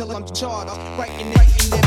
till I'm charred. I'm uh. writing, writing.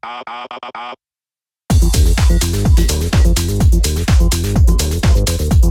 Up, up, up, up.